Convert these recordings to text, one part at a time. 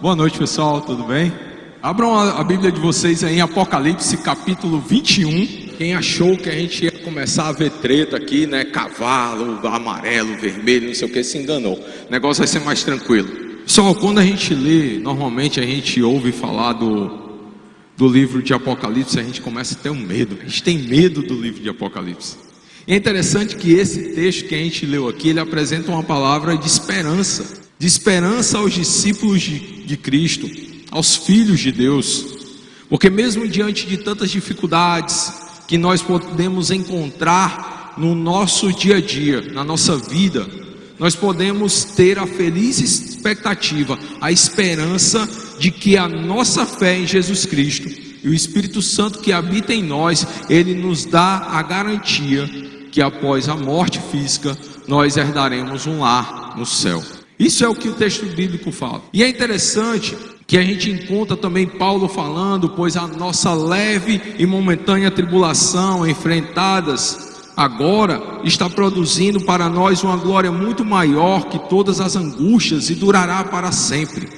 Boa noite, pessoal, tudo bem? Abram a Bíblia de vocês aí em Apocalipse capítulo 21. Quem achou que a gente ia começar a ver treta aqui, né? Cavalo, amarelo, vermelho, não sei o que, se enganou. O negócio vai ser mais tranquilo. Pessoal, quando a gente lê, normalmente a gente ouve falar do, do livro de Apocalipse, a gente começa a ter um medo. A gente tem medo do livro de Apocalipse. É interessante que esse texto que a gente leu aqui, ele apresenta uma palavra de esperança de esperança aos discípulos de, de Cristo, aos filhos de Deus, porque mesmo diante de tantas dificuldades que nós podemos encontrar no nosso dia a dia, na nossa vida, nós podemos ter a feliz expectativa, a esperança de que a nossa fé em Jesus Cristo e o Espírito Santo que habita em nós, ele nos dá a garantia que após a morte física nós herdaremos um lar no céu. Isso é o que o texto bíblico fala. E é interessante que a gente encontra também Paulo falando, pois a nossa leve e momentânea tribulação enfrentadas agora está produzindo para nós uma glória muito maior que todas as angústias e durará para sempre.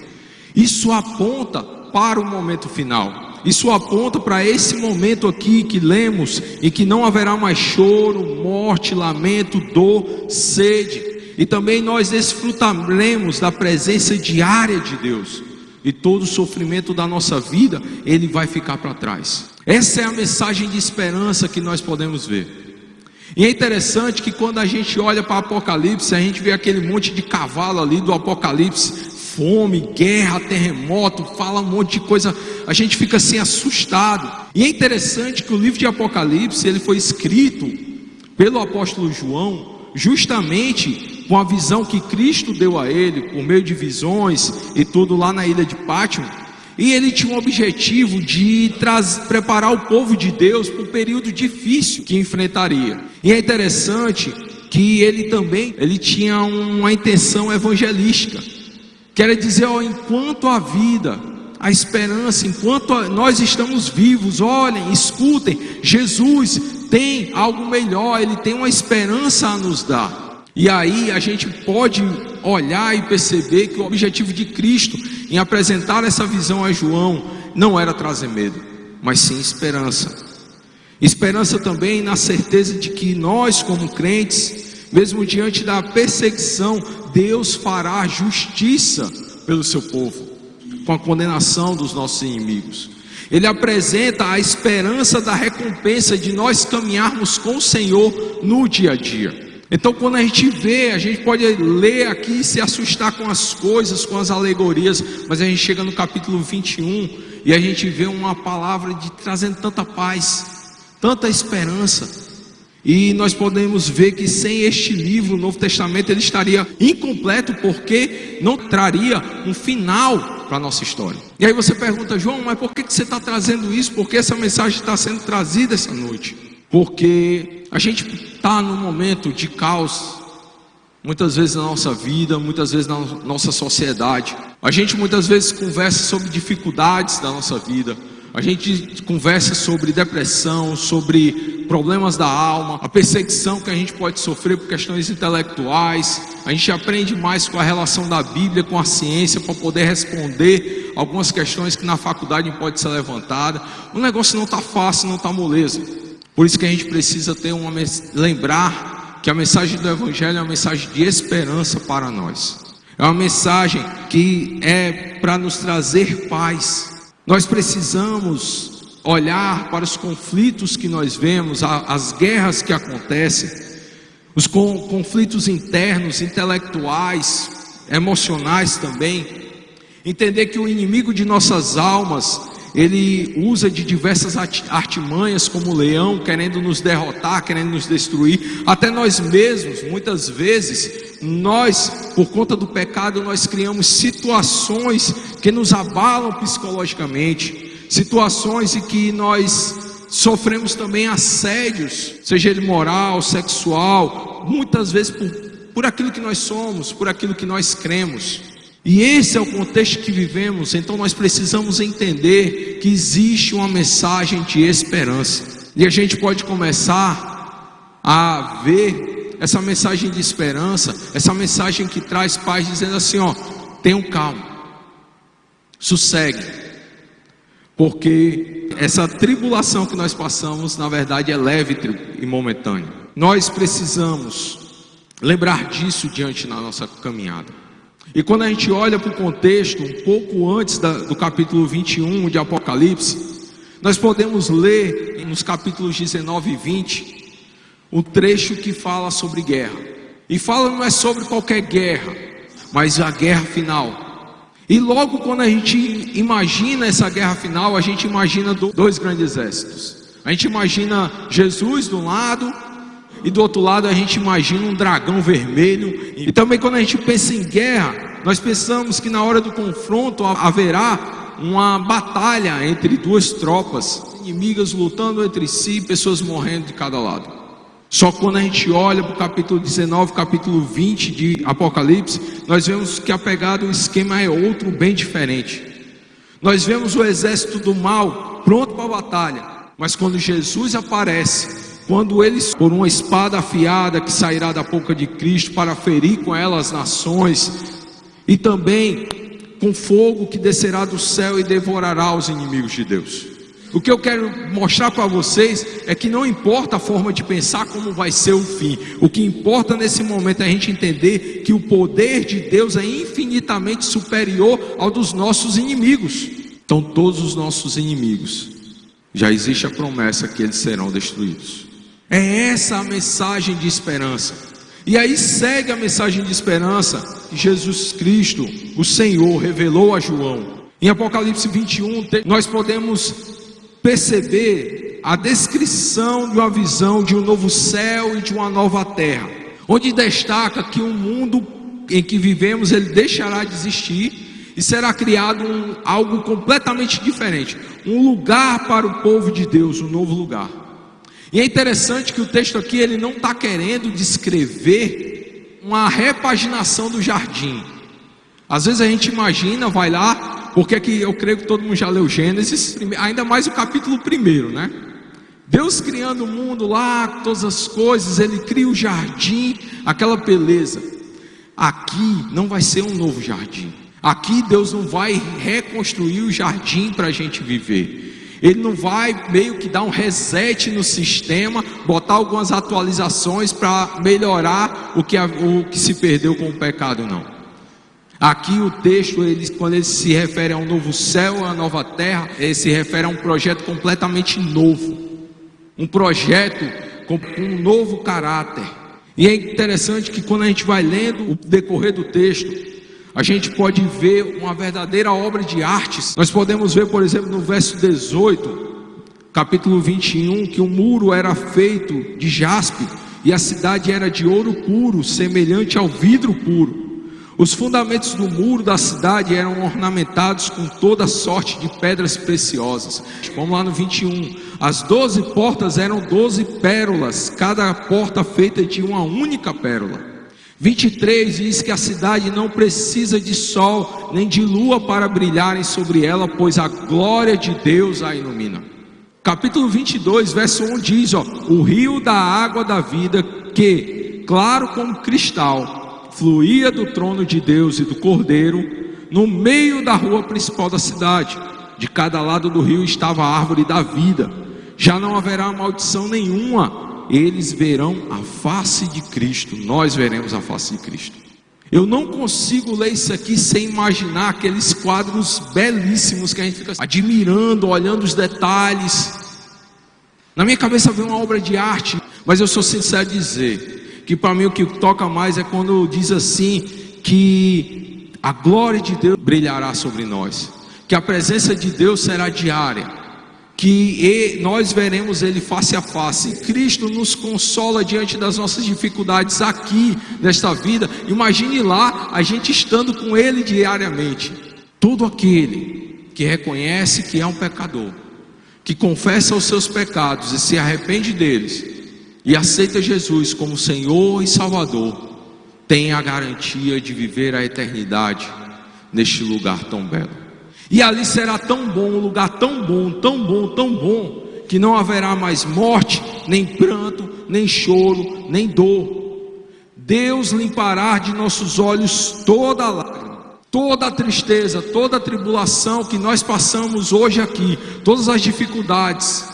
Isso aponta para o momento final. Isso aponta para esse momento aqui que lemos e que não haverá mais choro, morte, lamento, dor, sede e também nós desfrutaremos da presença diária de Deus. E todo o sofrimento da nossa vida, ele vai ficar para trás. Essa é a mensagem de esperança que nós podemos ver. E é interessante que quando a gente olha para Apocalipse, a gente vê aquele monte de cavalo ali do Apocalipse, fome, guerra, terremoto, fala um monte de coisa, a gente fica assim assustado. E é interessante que o livro de Apocalipse, ele foi escrito pelo apóstolo João, justamente com a visão que Cristo deu a ele, por meio de visões e tudo lá na ilha de Pátio, e ele tinha um objetivo de preparar o povo de Deus para um período difícil que enfrentaria. E é interessante que ele também ele tinha uma intenção evangelística. Quer dizer, ó, enquanto a vida, a esperança, enquanto nós estamos vivos, olhem, escutem, Jesus tem algo melhor, ele tem uma esperança a nos dar. E aí a gente pode olhar e perceber que o objetivo de Cristo em apresentar essa visão a João não era trazer medo, mas sim esperança. Esperança também na certeza de que nós, como crentes, mesmo diante da perseguição, Deus fará justiça pelo seu povo, com a condenação dos nossos inimigos. Ele apresenta a esperança da recompensa de nós caminharmos com o Senhor no dia a dia. Então, quando a gente vê, a gente pode ler aqui e se assustar com as coisas, com as alegorias, mas a gente chega no capítulo 21 e a gente vê uma palavra de trazendo tanta paz, tanta esperança. E nós podemos ver que sem este livro, o Novo Testamento, ele estaria incompleto, porque não traria um final para a nossa história. E aí você pergunta, João, mas por que você está trazendo isso? Por que essa mensagem está sendo trazida essa noite? Porque a gente está num momento de caos, muitas vezes na nossa vida, muitas vezes na nossa sociedade. A gente muitas vezes conversa sobre dificuldades da nossa vida. A gente conversa sobre depressão, sobre problemas da alma, a perseguição que a gente pode sofrer por questões intelectuais. A gente aprende mais com a relação da Bíblia com a ciência para poder responder algumas questões que na faculdade pode ser levantada. O negócio não está fácil, não está moleza. Por isso que a gente precisa ter uma lembrar que a mensagem do evangelho é uma mensagem de esperança para nós. É uma mensagem que é para nos trazer paz. Nós precisamos olhar para os conflitos que nós vemos, as guerras que acontecem, os conflitos internos, intelectuais, emocionais também. Entender que o inimigo de nossas almas ele usa de diversas artimanhas, como leão, querendo nos derrotar, querendo nos destruir. Até nós mesmos, muitas vezes, nós, por conta do pecado, nós criamos situações que nos abalam psicologicamente, situações em que nós sofremos também assédios, seja ele moral, sexual, muitas vezes por, por aquilo que nós somos, por aquilo que nós cremos. E esse é o contexto que vivemos, então nós precisamos entender que existe uma mensagem de esperança. E a gente pode começar a ver essa mensagem de esperança, essa mensagem que traz paz, dizendo assim: ó, tenham calma, Sossegue, porque essa tribulação que nós passamos, na verdade, é leve e momentânea. Nós precisamos lembrar disso diante da nossa caminhada. E quando a gente olha para o contexto, um pouco antes da, do capítulo 21 de Apocalipse, nós podemos ler nos capítulos 19 e 20 o trecho que fala sobre guerra. E fala não é sobre qualquer guerra, mas a guerra final. E logo quando a gente imagina essa guerra final, a gente imagina dois grandes exércitos. A gente imagina Jesus do lado e do outro lado a gente imagina um dragão vermelho. E também quando a gente pensa em guerra, nós pensamos que na hora do confronto haverá uma batalha entre duas tropas inimigas lutando entre si, pessoas morrendo de cada lado. Só quando a gente olha para o capítulo 19, capítulo 20 de Apocalipse, nós vemos que a pegada, o esquema é outro, bem diferente. Nós vemos o exército do mal pronto para a batalha, mas quando Jesus aparece, quando eles, por uma espada afiada que sairá da boca de Cristo para ferir com ela as nações, e também com fogo que descerá do céu e devorará os inimigos de Deus. O que eu quero mostrar para vocês é que não importa a forma de pensar como vai ser o fim, o que importa nesse momento é a gente entender que o poder de Deus é infinitamente superior ao dos nossos inimigos. Então, todos os nossos inimigos, já existe a promessa que eles serão destruídos. É essa a mensagem de esperança. E aí segue a mensagem de esperança que Jesus Cristo, o Senhor, revelou a João. Em Apocalipse 21, nós podemos perceber a descrição de uma visão de um novo céu e de uma nova terra, onde destaca que o mundo em que vivemos ele deixará de existir e será criado um, algo completamente diferente, um lugar para o povo de Deus, um novo lugar. E é interessante que o texto aqui ele não está querendo descrever uma repaginação do jardim. Às vezes a gente imagina, vai lá, porque é que eu creio que todo mundo já leu Gênesis, ainda mais o capítulo primeiro, né? Deus criando o mundo lá, todas as coisas, Ele cria o jardim, aquela beleza. Aqui não vai ser um novo jardim. Aqui Deus não vai reconstruir o jardim para a gente viver. Ele não vai meio que dar um reset no sistema, botar algumas atualizações para melhorar o que, o que se perdeu com o pecado, não. Aqui o texto, ele, quando ele se refere a um novo céu, a nova terra, ele se refere a um projeto completamente novo. Um projeto com, com um novo caráter. E é interessante que quando a gente vai lendo o decorrer do texto, a gente pode ver uma verdadeira obra de artes. Nós podemos ver, por exemplo, no verso 18, capítulo 21, que o muro era feito de jaspe e a cidade era de ouro puro, semelhante ao vidro puro. Os fundamentos do muro da cidade eram ornamentados com toda sorte de pedras preciosas. Vamos lá no 21. As doze portas eram doze pérolas, cada porta feita de uma única pérola. 23 diz que a cidade não precisa de sol nem de lua para brilharem sobre ela, pois a glória de Deus a ilumina. Capítulo 22, verso 1 diz: ó, O rio da água da vida, que, claro como cristal, fluía do trono de Deus e do cordeiro, no meio da rua principal da cidade. De cada lado do rio estava a árvore da vida. Já não haverá maldição nenhuma eles verão a face de Cristo, nós veremos a face de Cristo. Eu não consigo ler isso aqui sem imaginar aqueles quadros belíssimos que a gente fica admirando, olhando os detalhes. Na minha cabeça vem uma obra de arte, mas eu sou sincero a dizer que para mim o que toca mais é quando diz assim que a glória de Deus brilhará sobre nós, que a presença de Deus será diária que nós veremos Ele face a face. Cristo nos consola diante das nossas dificuldades aqui, nesta vida. Imagine lá a gente estando com Ele diariamente. Todo aquele que reconhece que é um pecador, que confessa os seus pecados e se arrepende deles, e aceita Jesus como Senhor e Salvador, tem a garantia de viver a eternidade neste lugar tão belo. E ali será tão bom, um lugar tão bom, tão bom, tão bom, que não haverá mais morte, nem pranto, nem choro, nem dor. Deus limpará de nossos olhos toda a lágrima. Toda a tristeza, toda a tribulação que nós passamos hoje aqui, todas as dificuldades,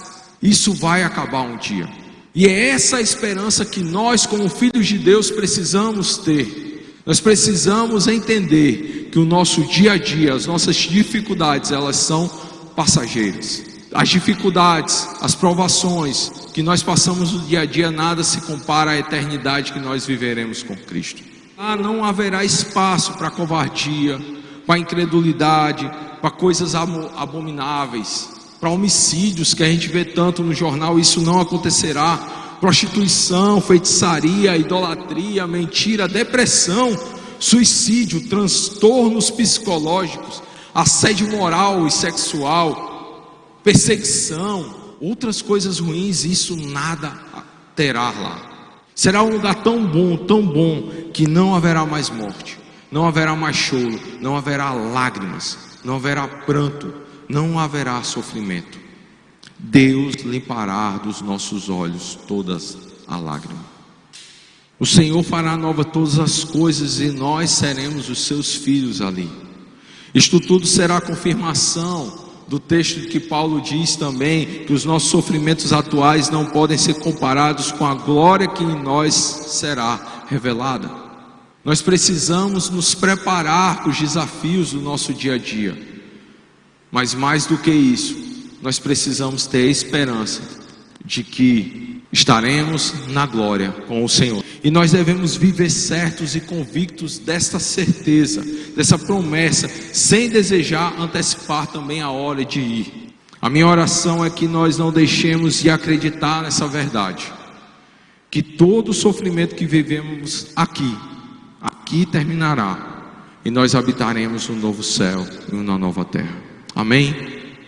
isso vai acabar um dia. E é essa a esperança que nós, como filhos de Deus, precisamos ter. Nós precisamos entender que o nosso dia a dia, as nossas dificuldades, elas são passageiras. As dificuldades, as provações que nós passamos no dia a dia, nada se compara à eternidade que nós viveremos com Cristo. Ah, não haverá espaço para covardia, para incredulidade, para coisas abomináveis, para homicídios que a gente vê tanto no jornal, isso não acontecerá. Prostituição, feitiçaria, idolatria, mentira, depressão, suicídio, transtornos psicológicos, assédio moral e sexual, perseguição, outras coisas ruins, isso nada terá lá. Será um lugar tão bom, tão bom, que não haverá mais morte, não haverá mais choro, não haverá lágrimas, não haverá pranto, não haverá sofrimento. Deus limpará dos nossos olhos todas a lágrima. O Senhor fará nova todas as coisas e nós seremos os seus filhos ali. Isto tudo será confirmação do texto que Paulo diz também que os nossos sofrimentos atuais não podem ser comparados com a glória que em nós será revelada. Nós precisamos nos preparar para os desafios do nosso dia a dia, mas mais do que isso, nós precisamos ter esperança de que estaremos na glória com o Senhor. E nós devemos viver certos e convictos desta certeza, dessa promessa, sem desejar antecipar também a hora de ir. A minha oração é que nós não deixemos de acreditar nessa verdade, que todo o sofrimento que vivemos aqui, aqui terminará, e nós habitaremos um novo céu e uma nova terra. Amém?